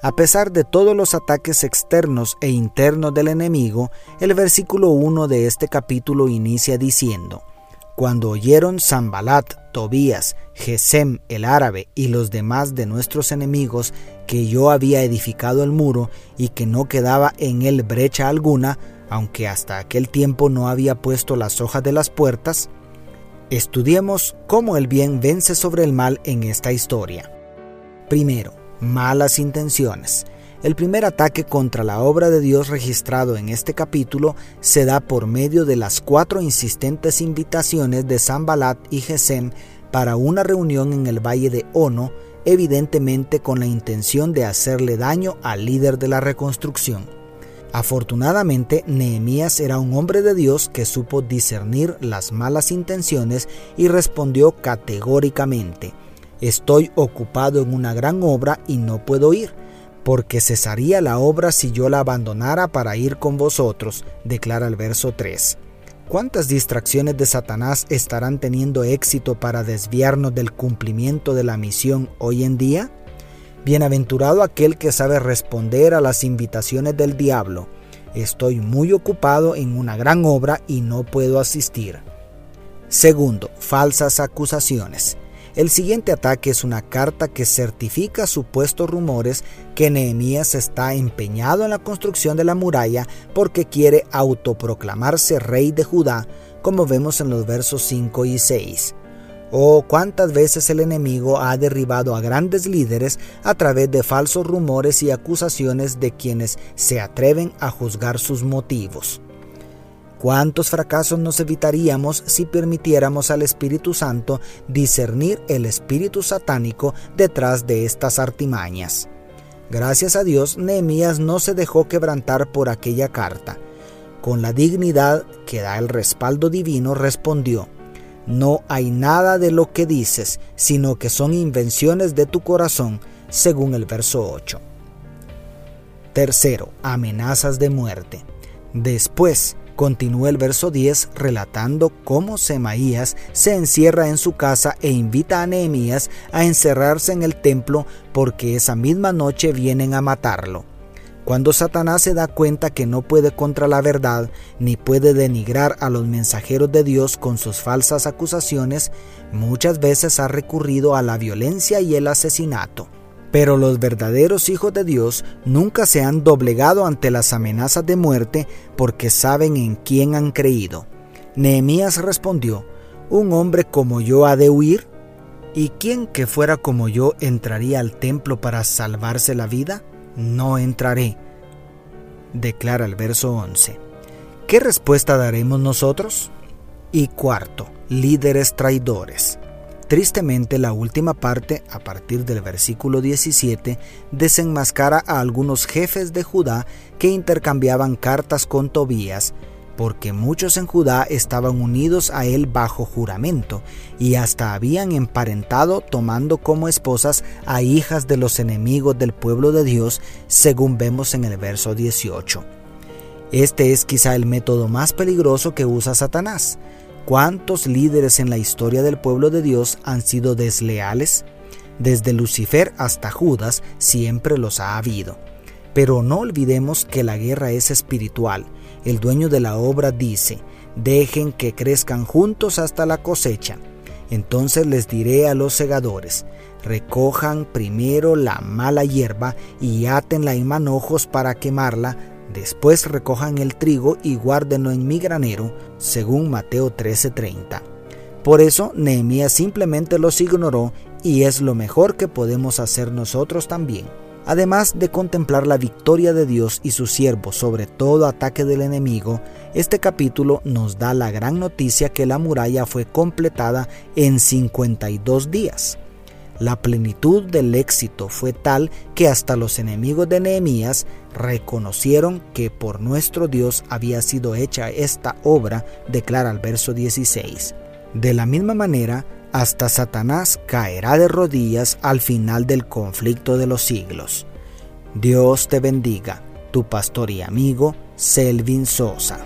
a pesar de todos los ataques externos e internos del enemigo, el versículo 1 de este capítulo inicia diciendo, Cuando oyeron Zambalat, Tobías, Gesem el árabe y los demás de nuestros enemigos que yo había edificado el muro y que no quedaba en él brecha alguna, aunque hasta aquel tiempo no había puesto las hojas de las puertas, estudiemos cómo el bien vence sobre el mal en esta historia. Primero, malas intenciones. El primer ataque contra la obra de Dios registrado en este capítulo se da por medio de las cuatro insistentes invitaciones de Sambalat y Gesem para una reunión en el valle de Ono, evidentemente con la intención de hacerle daño al líder de la reconstrucción. Afortunadamente, Nehemías era un hombre de Dios que supo discernir las malas intenciones y respondió categóricamente, Estoy ocupado en una gran obra y no puedo ir, porque cesaría la obra si yo la abandonara para ir con vosotros, declara el verso 3. ¿Cuántas distracciones de Satanás estarán teniendo éxito para desviarnos del cumplimiento de la misión hoy en día? Bienaventurado aquel que sabe responder a las invitaciones del diablo. Estoy muy ocupado en una gran obra y no puedo asistir. Segundo, falsas acusaciones. El siguiente ataque es una carta que certifica supuestos rumores que Nehemías está empeñado en la construcción de la muralla porque quiere autoproclamarse rey de Judá, como vemos en los versos 5 y 6. Oh, cuántas veces el enemigo ha derribado a grandes líderes a través de falsos rumores y acusaciones de quienes se atreven a juzgar sus motivos. ¿Cuántos fracasos nos evitaríamos si permitiéramos al Espíritu Santo discernir el espíritu satánico detrás de estas artimañas? Gracias a Dios, Nehemías no se dejó quebrantar por aquella carta. Con la dignidad que da el respaldo divino, respondió, No hay nada de lo que dices, sino que son invenciones de tu corazón, según el verso 8. Tercero, amenazas de muerte. Después, Continúa el verso 10 relatando cómo Semaías se encierra en su casa e invita a Nehemías a encerrarse en el templo porque esa misma noche vienen a matarlo. Cuando Satanás se da cuenta que no puede contra la verdad, ni puede denigrar a los mensajeros de Dios con sus falsas acusaciones, muchas veces ha recurrido a la violencia y el asesinato. Pero los verdaderos hijos de Dios nunca se han doblegado ante las amenazas de muerte porque saben en quién han creído. Nehemías respondió, ¿Un hombre como yo ha de huir? ¿Y quién que fuera como yo entraría al templo para salvarse la vida? No entraré, declara el verso 11. ¿Qué respuesta daremos nosotros? Y cuarto, líderes traidores. Tristemente, la última parte, a partir del versículo 17, desenmascara a algunos jefes de Judá que intercambiaban cartas con Tobías, porque muchos en Judá estaban unidos a él bajo juramento, y hasta habían emparentado tomando como esposas a hijas de los enemigos del pueblo de Dios, según vemos en el verso 18. Este es quizá el método más peligroso que usa Satanás ¿Cuántos líderes en la historia del pueblo de Dios han sido desleales? Desde Lucifer hasta Judas siempre los ha habido. Pero no olvidemos que la guerra es espiritual. El dueño de la obra dice, dejen que crezcan juntos hasta la cosecha. Entonces les diré a los segadores, recojan primero la mala hierba y átenla en manojos para quemarla Después recojan el trigo y guárdenlo en mi granero, según Mateo 13:30. Por eso Nehemías simplemente los ignoró y es lo mejor que podemos hacer nosotros también. Además de contemplar la victoria de Dios y su siervo sobre todo ataque del enemigo, este capítulo nos da la gran noticia que la muralla fue completada en 52 días. La plenitud del éxito fue tal que hasta los enemigos de Nehemías reconocieron que por nuestro Dios había sido hecha esta obra, declara el verso 16. De la misma manera, hasta Satanás caerá de rodillas al final del conflicto de los siglos. Dios te bendiga, tu pastor y amigo Selvin Sosa.